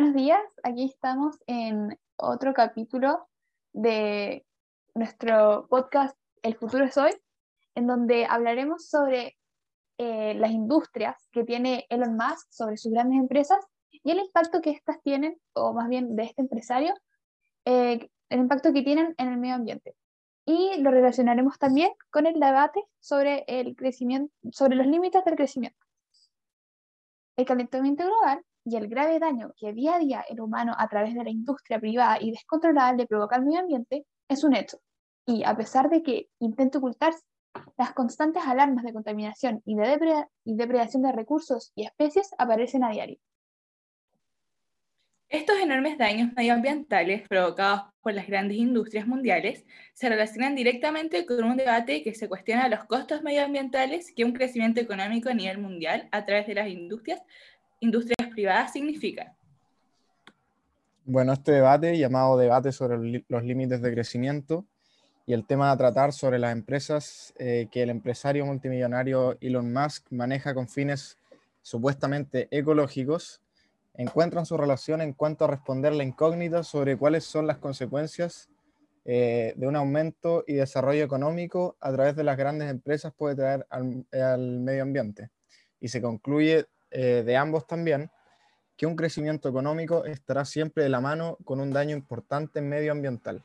días, aquí estamos en otro capítulo de nuestro podcast El futuro es hoy, en donde hablaremos sobre eh, las industrias que tiene Elon Musk sobre sus grandes empresas y el impacto que éstas tienen, o más bien de este empresario, eh, el impacto que tienen en el medio ambiente. Y lo relacionaremos también con el debate sobre el crecimiento, sobre los límites del crecimiento. El calentamiento global y el grave daño que día a día el humano a través de la industria privada y descontrolada le provoca al medio ambiente es un hecho. Y a pesar de que intente ocultarse, las constantes alarmas de contaminación y de depredación de recursos y especies aparecen a diario. Estos enormes daños medioambientales provocados por las grandes industrias mundiales se relacionan directamente con un debate que se cuestiona los costos medioambientales que un crecimiento económico a nivel mundial a través de las industrias, industrias privadas significa. Bueno, este debate, llamado debate sobre los límites de crecimiento, y el tema a tratar sobre las empresas eh, que el empresario multimillonario Elon Musk maneja con fines supuestamente ecológicos, encuentran su relación en cuanto a responder la incógnita sobre cuáles son las consecuencias eh, de un aumento y desarrollo económico a través de las grandes empresas puede traer al, medio ambiente. Y se concluye eh, de ambos también que un crecimiento económico estará siempre de la mano con un daño importante medioambiental.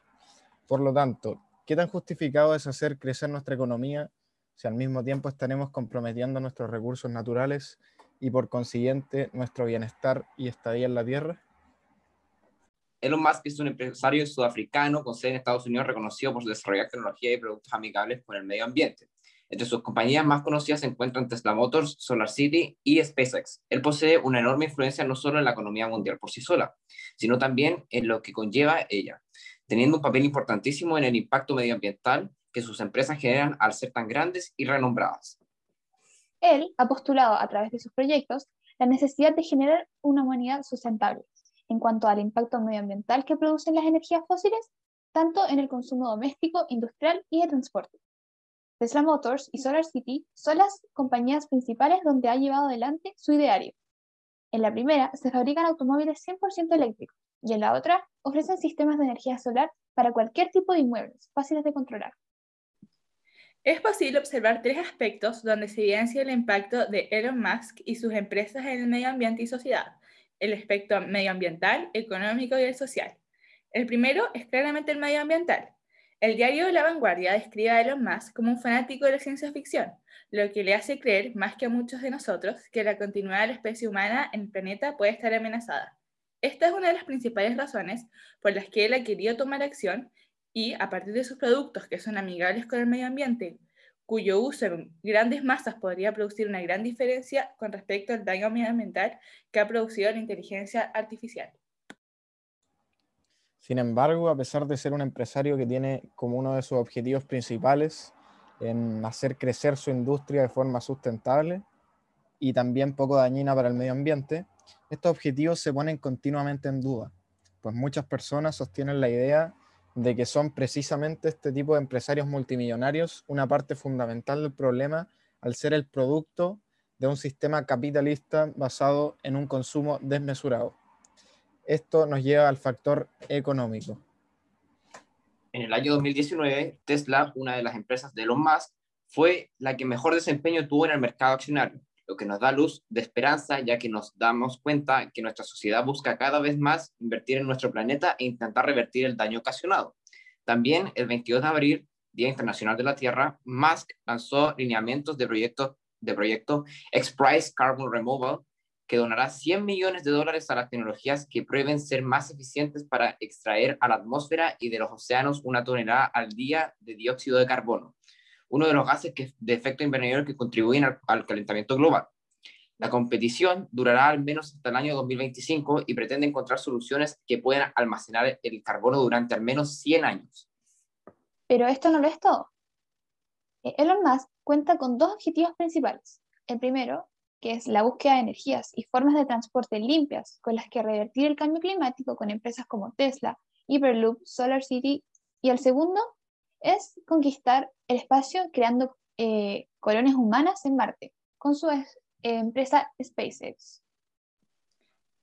Por lo tanto, ¿qué tan justificado es hacer crecer nuestra economía si al mismo tiempo estaremos comprometiendo nuestros recursos naturales y por consiguiente nuestro bienestar y estadía en la Tierra? Elon Musk es un empresario sudafricano con sede en Estados Unidos reconocido por desarrollar tecnología y productos amigables con el medio ambiente. Entre sus compañías más conocidas se encuentran Tesla Motors, SolarCity y SpaceX. Él posee una enorme influencia no solo en la economía mundial por sí sola, sino también en lo que conlleva ella, teniendo un papel importantísimo en el impacto medioambiental que sus empresas generan al ser tan grandes y renombradas. Él ha postulado a través de sus proyectos la necesidad de generar una humanidad sustentable en cuanto al impacto medioambiental que producen las energías fósiles, tanto en el consumo doméstico, industrial y de transporte. Tesla Motors y SolarCity son las compañías principales donde ha llevado adelante su ideario. En la primera se fabrican automóviles 100% eléctricos y en la otra ofrecen sistemas de energía solar para cualquier tipo de inmuebles, fáciles de controlar. Es posible observar tres aspectos donde se evidencia el impacto de Elon Musk y sus empresas en el medio ambiente y sociedad, el aspecto medioambiental, económico y el social. El primero es claramente el medioambiental. El diario La Vanguardia describe a Elon Musk como un fanático de la ciencia ficción, lo que le hace creer, más que a muchos de nosotros, que la continuidad de la especie humana en el planeta puede estar amenazada. Esta es una de las principales razones por las que él ha querido tomar acción y a partir de sus productos que son amigables con el medio ambiente, cuyo uso en grandes masas podría producir una gran diferencia con respecto al daño medioambiental que ha producido la inteligencia artificial. Sin embargo, a pesar de ser un empresario que tiene como uno de sus objetivos principales en hacer crecer su industria de forma sustentable y también poco dañina para el medio ambiente, estos objetivos se ponen continuamente en duda, pues muchas personas sostienen la idea de que son precisamente este tipo de empresarios multimillonarios una parte fundamental del problema al ser el producto de un sistema capitalista basado en un consumo desmesurado. Esto nos lleva al factor económico. En el año 2019, Tesla, una de las empresas de Elon Musk, fue la que mejor desempeño tuvo en el mercado accionario, lo que nos da luz de esperanza, ya que nos damos cuenta que nuestra sociedad busca cada vez más invertir en nuestro planeta e intentar revertir el daño ocasionado. También el 22 de abril, Día Internacional de la Tierra, Musk lanzó lineamientos de proyecto, de proyecto X-Prize Carbon Removal, que donará 100 millones de dólares a las tecnologías que prueben ser más eficientes para extraer a la atmósfera y de los océanos una tonelada al día de dióxido de carbono uno de los gases de efecto invernadero que contribuyen al, calentamiento global. La competición durará al menos hasta el año 2025 y pretende encontrar soluciones que puedan almacenar el carbono durante al menos 100 años. Pero esto no lo es todo. Eh, Elon Musk cuenta con dos objetivos principales. El primero, que es la búsqueda de energías y formas de transporte limpias con las que revertir el cambio climático con empresas como Tesla, Hyperloop, SolarCity. Y el segundo, es conquistar el espacio creando eh, colonias humanas en Marte con su empresa SpaceX.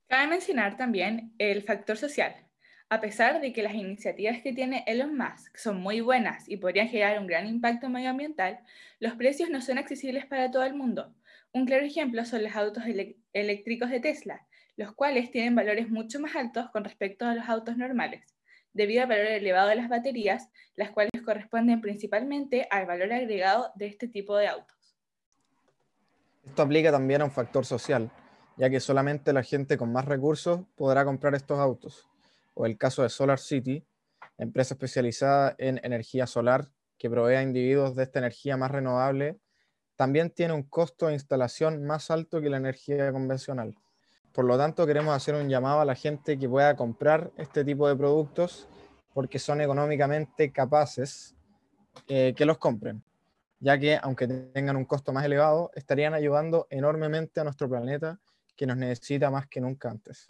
Cabe mencionar también el factor social. A pesar de que las iniciativas que tiene Elon Musk son muy buenas y podrían generar un gran impacto medioambiental, los precios no son accesibles para todo el mundo. Un claro ejemplo son los autos eléctricos de Tesla, los cuales tienen valores mucho más altos con respecto a los autos normales, debido al valor elevado de las baterías, las cuales corresponden principalmente al valor agregado de este tipo de autos. Esto aplica también a un factor social, ya que solamente la gente con más recursos podrá comprar estos autos o el caso de Solar City, empresa especializada en energía solar que provee a individuos de esta energía más renovable, también tiene un costo de instalación más alto que la energía convencional. Por lo tanto, queremos hacer un llamado a la gente que pueda comprar este tipo de productos porque son económicamente capaces eh, que los compren, ya que aunque tengan un costo más elevado, estarían ayudando enormemente a nuestro planeta que nos necesita más que nunca antes.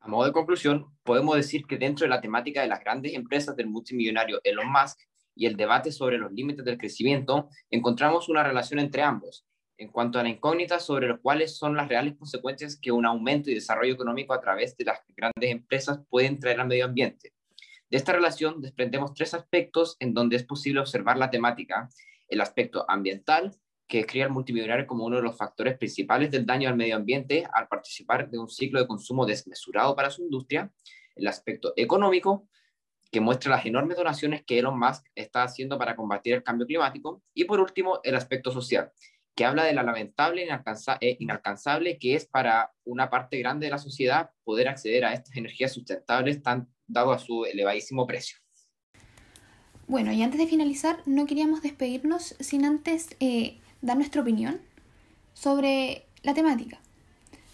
A modo de conclusión, podemos decir que dentro de la temática de las grandes empresas del multimillonario Elon Musk y el debate sobre los límites del crecimiento, encontramos una relación entre ambos en cuanto a la incógnita sobre los cuáles son las reales consecuencias que un aumento y desarrollo económico a través de las grandes empresas pueden traer al medio ambiente. De esta relación desprendemos tres aspectos en donde es posible observar la temática. El aspecto ambiental, que describe al multimillonario como uno de los factores principales del daño al medio ambiente al participar de un ciclo de consumo desmesurado para su industria, el aspecto económico, que muestra las enormes donaciones que Elon Musk está haciendo para combatir el cambio climático, y por último, el aspecto social, que habla de la lamentable e inalcanzable que es para una parte grande de la sociedad poder acceder a estas energías sustentables tan dado a su elevadísimo precio. Bueno, y antes de finalizar, no queríamos despedirnos sin antes eh, dar nuestra opinión sobre la temática.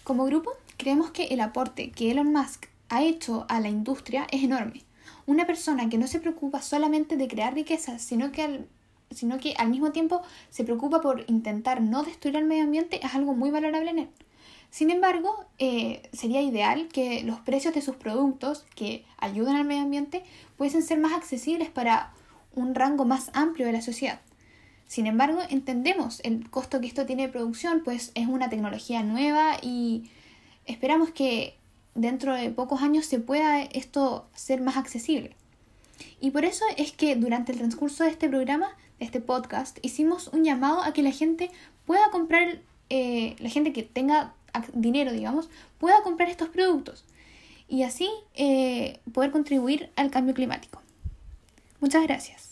Como grupo, creemos que el aporte que Elon Musk ha hecho a la industria es enorme. Una persona que no se preocupa solamente de crear riquezas, sino que al, sino que al mismo tiempo se preocupa por intentar no destruir el medio ambiente, es algo muy valorable en él. Sin embargo, eh, sería ideal que los precios de sus productos que ayudan al medio ambiente pudiesen ser más accesibles para un rango más amplio de la sociedad. Sin embargo, entendemos el costo que esto tiene de producción, pues es una tecnología nueva y esperamos que dentro de pocos años se pueda esto ser más accesible. Y por eso es que durante el transcurso de este programa, de este podcast, hicimos un llamado a que la gente pueda comprar, eh, la gente que tenga dinero, digamos, pueda comprar estos productos y así eh, poder contribuir al cambio climático. Muchas gracias.